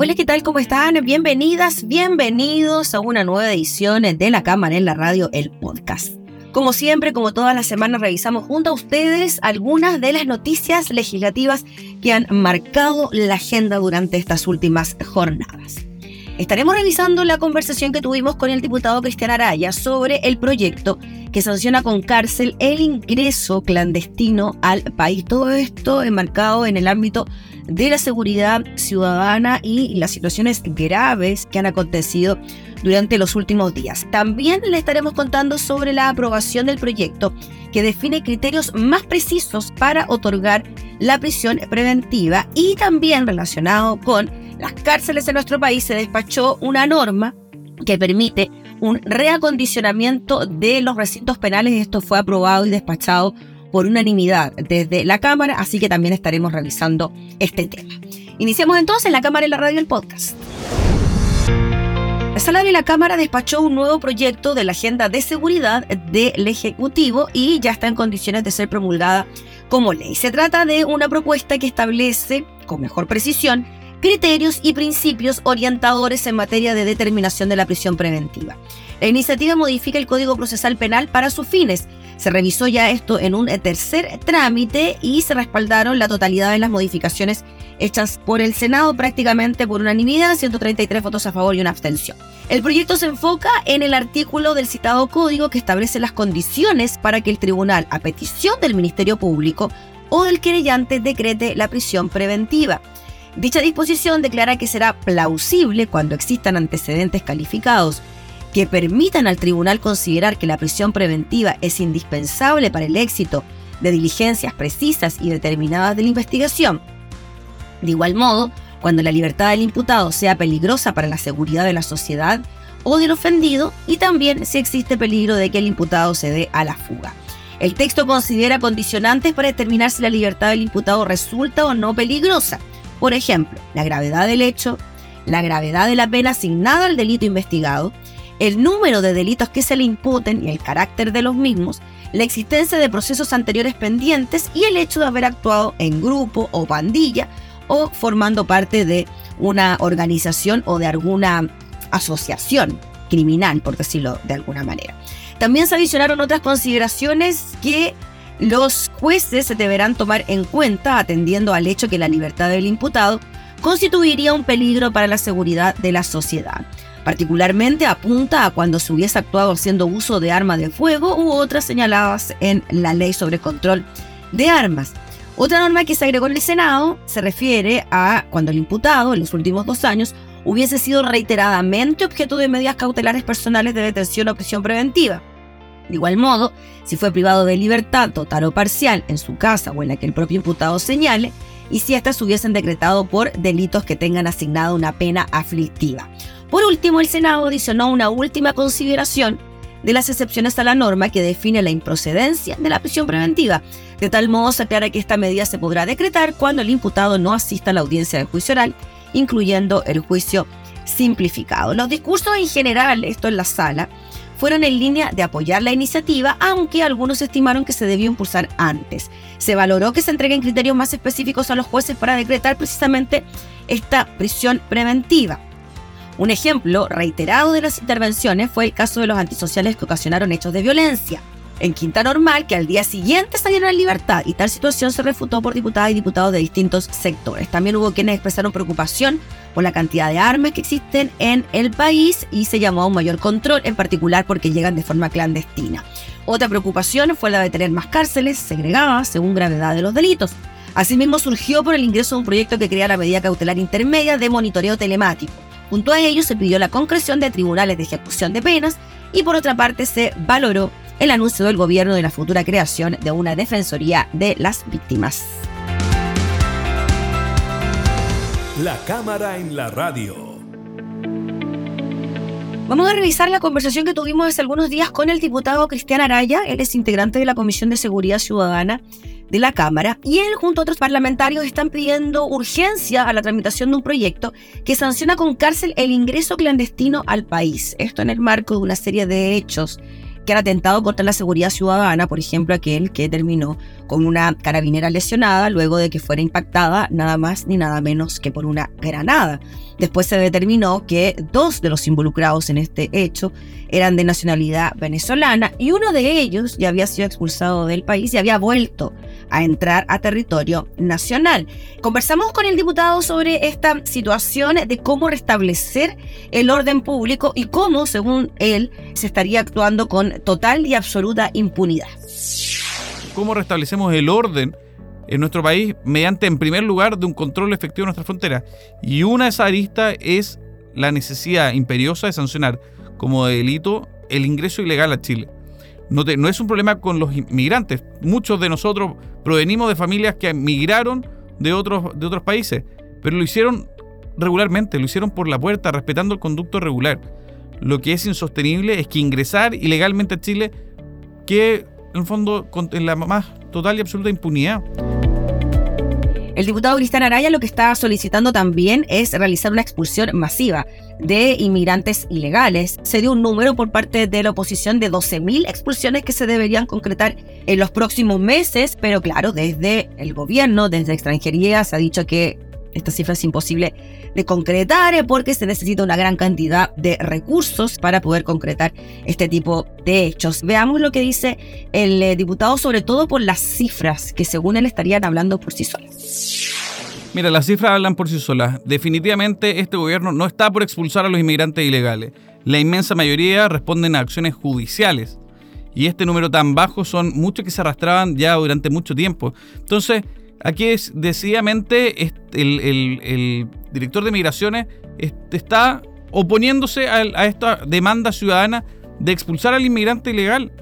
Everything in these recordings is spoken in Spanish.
Hola, ¿qué tal? ¿Cómo están? Bienvenidas, bienvenidos a una nueva edición de La Cámara en la Radio, el podcast. Como siempre, como todas las semanas, revisamos junto a ustedes algunas de las noticias legislativas que han marcado la agenda durante estas últimas jornadas. Estaremos revisando la conversación que tuvimos con el diputado Cristian Araya sobre el proyecto que sanciona con cárcel el ingreso clandestino al país. Todo esto enmarcado en el ámbito de la seguridad ciudadana y las situaciones graves que han acontecido durante los últimos días. También le estaremos contando sobre la aprobación del proyecto que define criterios más precisos para otorgar la prisión preventiva y también relacionado con las cárceles en nuestro país se despachó una norma que permite un reacondicionamiento de los recintos penales. Esto fue aprobado y despachado por unanimidad desde la Cámara, así que también estaremos revisando este tema. Iniciamos entonces la Cámara y la Radio el podcast. La Sala de la Cámara despachó un nuevo proyecto de la Agenda de Seguridad del Ejecutivo y ya está en condiciones de ser promulgada como ley. Se trata de una propuesta que establece, con mejor precisión, criterios y principios orientadores en materia de determinación de la prisión preventiva. La iniciativa modifica el Código Procesal Penal para sus fines, se revisó ya esto en un tercer trámite y se respaldaron la totalidad de las modificaciones hechas por el Senado prácticamente por unanimidad, 133 votos a favor y una abstención. El proyecto se enfoca en el artículo del citado código que establece las condiciones para que el tribunal, a petición del Ministerio Público o del querellante, decrete la prisión preventiva. Dicha disposición declara que será plausible cuando existan antecedentes calificados que permitan al tribunal considerar que la prisión preventiva es indispensable para el éxito de diligencias precisas y determinadas de la investigación. De igual modo, cuando la libertad del imputado sea peligrosa para la seguridad de la sociedad o del ofendido y también si existe peligro de que el imputado se dé a la fuga. El texto considera condicionantes para determinar si la libertad del imputado resulta o no peligrosa. Por ejemplo, la gravedad del hecho, la gravedad de la pena asignada al delito investigado, el número de delitos que se le imputen y el carácter de los mismos, la existencia de procesos anteriores pendientes y el hecho de haber actuado en grupo o pandilla o formando parte de una organización o de alguna asociación criminal, por decirlo de alguna manera. También se adicionaron otras consideraciones que los jueces deberán tomar en cuenta atendiendo al hecho que la libertad del imputado constituiría un peligro para la seguridad de la sociedad. Particularmente apunta a cuando se hubiese actuado haciendo uso de arma de fuego u otras señaladas en la ley sobre control de armas. Otra norma que se agregó en el Senado se refiere a cuando el imputado en los últimos dos años hubiese sido reiteradamente objeto de medidas cautelares personales de detención o prisión preventiva. De igual modo, si fue privado de libertad total o parcial en su casa o en la que el propio imputado señale, y si éstas hubiesen decretado por delitos que tengan asignado una pena aflictiva. Por último, el Senado adicionó una última consideración de las excepciones a la norma que define la improcedencia de la prisión preventiva. De tal modo se aclara que esta medida se podrá decretar cuando el imputado no asista a la audiencia de juicio oral, incluyendo el juicio simplificado. Los discursos en general, esto en la sala, fueron en línea de apoyar la iniciativa, aunque algunos estimaron que se debió impulsar antes. Se valoró que se entreguen criterios más específicos a los jueces para decretar precisamente esta prisión preventiva. Un ejemplo reiterado de las intervenciones fue el caso de los antisociales que ocasionaron hechos de violencia. En Quinta Normal, que al día siguiente salieron en libertad y tal situación se refutó por diputadas y diputados de distintos sectores. También hubo quienes expresaron preocupación por la cantidad de armas que existen en el país y se llamó a un mayor control, en particular porque llegan de forma clandestina. Otra preocupación fue la de tener más cárceles segregadas según gravedad de los delitos. Asimismo surgió por el ingreso de un proyecto que crea la medida cautelar intermedia de monitoreo telemático Junto a ello se pidió la concreción de tribunales de ejecución de penas y por otra parte se valoró el anuncio del gobierno de la futura creación de una Defensoría de las Víctimas. La cámara en la radio. Vamos a revisar la conversación que tuvimos hace algunos días con el diputado Cristian Araya. Él es integrante de la Comisión de Seguridad Ciudadana de la Cámara y él junto a otros parlamentarios están pidiendo urgencia a la tramitación de un proyecto que sanciona con cárcel el ingreso clandestino al país. Esto en el marco de una serie de hechos que han atentado contra la seguridad ciudadana, por ejemplo, aquel que terminó con una carabinera lesionada luego de que fuera impactada nada más ni nada menos que por una granada. Después se determinó que dos de los involucrados en este hecho eran de nacionalidad venezolana y uno de ellos ya había sido expulsado del país y había vuelto a entrar a territorio nacional. Conversamos con el diputado sobre esta situación de cómo restablecer el orden público y cómo, según él, se estaría actuando con total y absoluta impunidad. ¿Cómo restablecemos el orden? en nuestro país mediante, en primer lugar, de un control efectivo de nuestra frontera. Y una de esas aristas es la necesidad imperiosa de sancionar como delito el ingreso ilegal a Chile. No, no, es un problema con los inmigrantes. Muchos de nosotros provenimos de familias que migraron de otros, de otros países, pero lo hicieron regularmente, lo hicieron por la puerta, respetando el conducto regular. Lo que es insostenible es que ingresar ilegalmente a Chile que en el fondo en la más total y absoluta impunidad. El diputado Cristian Araya lo que está solicitando también es realizar una expulsión masiva de inmigrantes ilegales. Se dio un número por parte de la oposición de 12.000 expulsiones que se deberían concretar en los próximos meses, pero claro, desde el gobierno, desde extranjería, se ha dicho que esta cifra es imposible de concretar eh, porque se necesita una gran cantidad de recursos para poder concretar este tipo de hechos. Veamos lo que dice el eh, diputado, sobre todo por las cifras que según él estarían hablando por sí solas. Mira, las cifras hablan por sí solas. Definitivamente este gobierno no está por expulsar a los inmigrantes ilegales. La inmensa mayoría responden a acciones judiciales. Y este número tan bajo son muchos que se arrastraban ya durante mucho tiempo. Entonces, Aquí es, decididamente el, director de migraciones está oponiéndose a, esta demanda ciudadana de expulsar al inmigrante ilegal.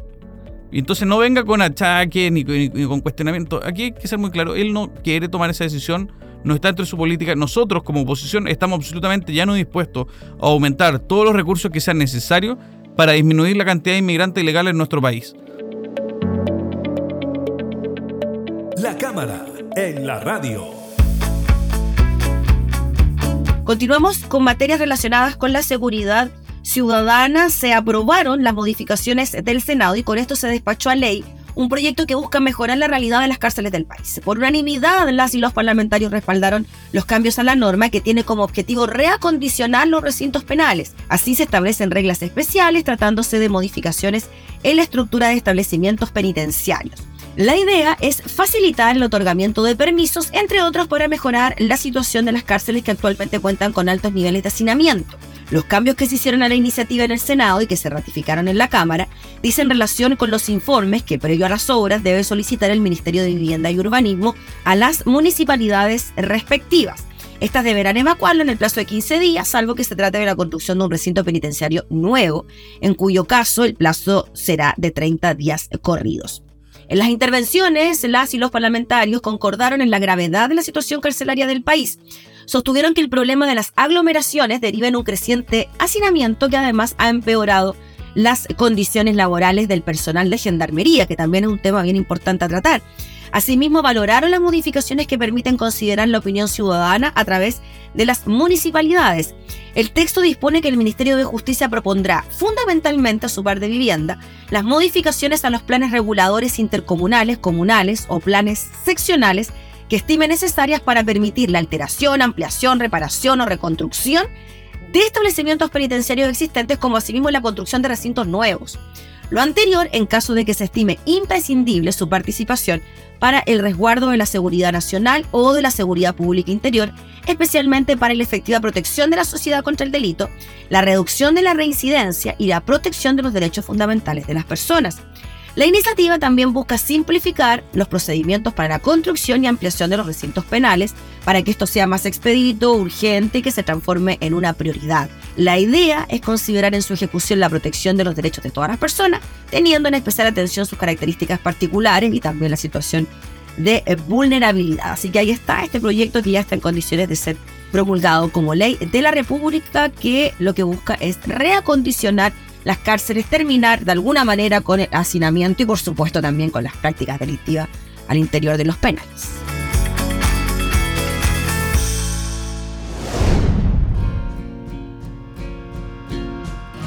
Y entonces no venga con achaques ni, con cuestionamiento. Aquí hay que ser muy claro, él no quiere tomar esa decisión, no está dentro de su política. Nosotros como oposición estamos absolutamente ya no dispuestos a aumentar todos los recursos que sean necesarios para disminuir la cantidad de inmigrantes ilegales en nuestro país. La Cámara en la radio. Continuamos con materias relacionadas con la seguridad ciudadana. Se aprobaron las modificaciones del Senado y con esto se despachó a ley un proyecto que busca mejorar la realidad de las cárceles del país. Por unanimidad, las y los parlamentarios respaldaron los cambios a la norma que tiene como objetivo reacondicionar los recintos penales. Así se establecen reglas especiales tratándose de modificaciones en la estructura de establecimientos penitenciarios. La idea es facilitar el otorgamiento de permisos, entre otros para mejorar la situación de las cárceles que actualmente cuentan con altos niveles de hacinamiento. Los cambios que se hicieron a la iniciativa en el Senado y que se ratificaron en la Cámara dicen relación con los informes que previo a las obras debe solicitar el Ministerio de Vivienda y Urbanismo a las municipalidades respectivas. Estas deberán evacuarlo en el plazo de 15 días, salvo que se trate de la construcción de un recinto penitenciario nuevo, en cuyo caso el plazo será de 30 días corridos. En las intervenciones, las y los parlamentarios concordaron en la gravedad de la situación carcelaria del país. Sostuvieron que el problema de las aglomeraciones deriva en un creciente hacinamiento que además ha empeorado las condiciones laborales del personal de gendarmería, que también es un tema bien importante a tratar. Asimismo, valoraron las modificaciones que permiten considerar la opinión ciudadana a través de las municipalidades. El texto dispone que el Ministerio de Justicia propondrá, fundamentalmente a su par de vivienda, las modificaciones a los planes reguladores intercomunales, comunales o planes seccionales que estime necesarias para permitir la alteración, ampliación, reparación o reconstrucción de establecimientos penitenciarios existentes, como asimismo la construcción de recintos nuevos. Lo anterior en caso de que se estime imprescindible su participación para el resguardo de la seguridad nacional o de la seguridad pública interior, especialmente para la efectiva protección de la sociedad contra el delito, la reducción de la reincidencia y la protección de los derechos fundamentales de las personas. La iniciativa también busca simplificar los procedimientos para la construcción y ampliación de los recintos penales para que esto sea más expedito, urgente y que se transforme en una prioridad. La idea es considerar en su ejecución la protección de los derechos de todas las personas, teniendo en especial atención sus características particulares y también la situación de vulnerabilidad. Así que ahí está este proyecto que ya está en condiciones de ser promulgado como ley de la República que lo que busca es reacondicionar las cárceles, terminar de alguna manera con el hacinamiento y por supuesto también con las prácticas delictivas al interior de los penales.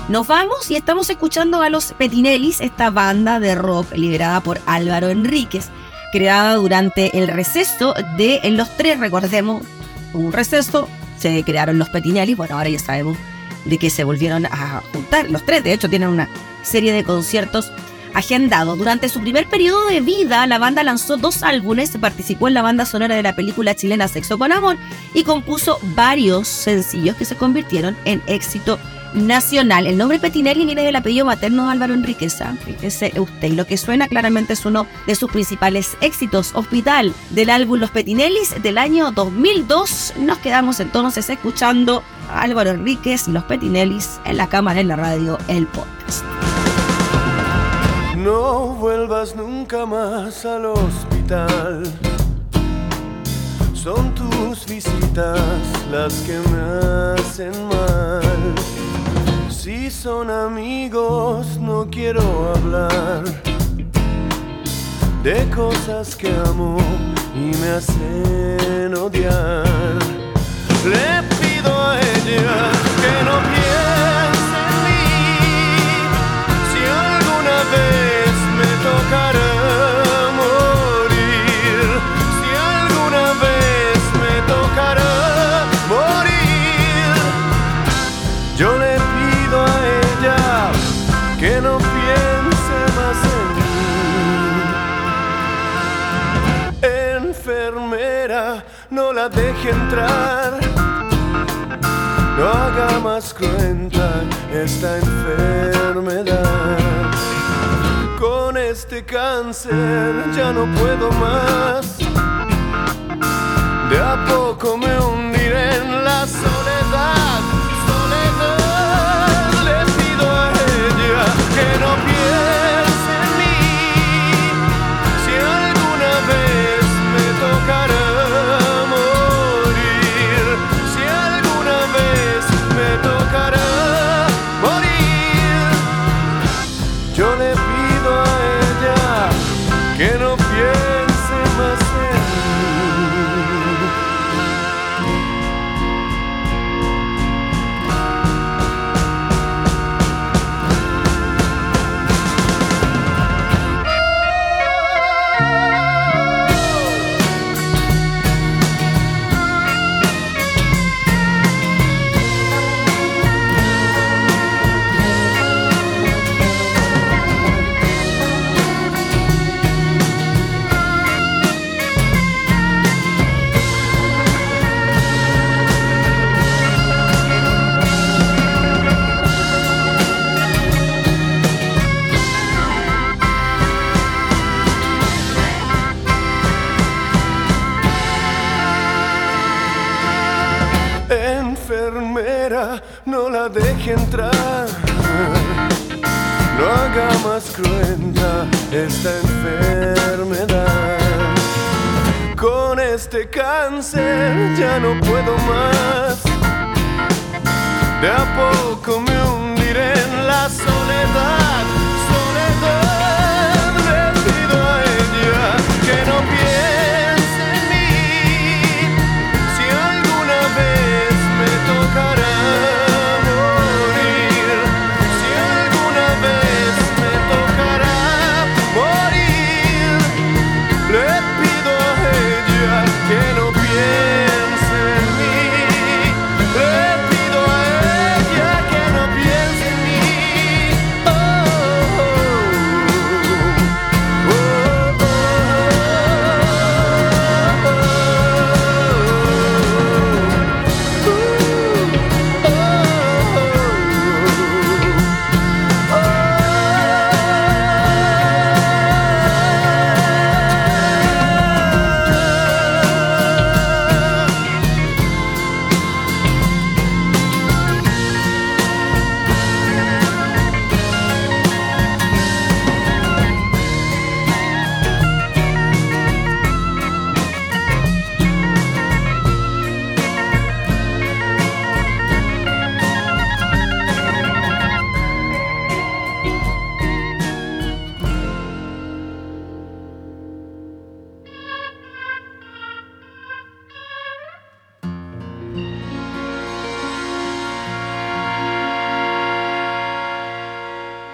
Nos vamos y estamos escuchando a los Petinellis, esta banda de rock liderada por Álvaro Enríquez, creada durante el receso de en los tres, recordemos, un receso, se crearon los Petinelli, bueno, ahora ya sabemos de que se volvieron a juntar. Los tres, de hecho, tienen una serie de conciertos agendados. Durante su primer periodo de vida, la banda lanzó dos álbumes, participó en la banda sonora de la película chilena Sexo con Amor y compuso varios sencillos que se convirtieron en éxito nacional. El nombre Petinelli viene del apellido materno de Álvaro Enriqueza, fíjese usted, y lo que suena claramente es uno de sus principales éxitos, Hospital, del álbum Los Petinellis del año 2002. Nos quedamos entonces escuchando a Álvaro Enríquez, Los Petinellis, en la cámara, en la radio, el podcast. No vuelvas nunca más al hospital. Son tus visitas las que me hacen mal. Si son amigos, no quiero hablar de cosas que amo y me hacen odiar. Le pido a ella No la deje entrar. No haga más cruenta esta enfermedad. Con este cáncer ya no puedo más. De a poco me hundiré en la soledad. Soledad, le pido a ella que no No la deje entrar. No haga más cruenta esta enfermedad. Con este cáncer ya no puedo más. De a poco me hundiré en la. Soledad,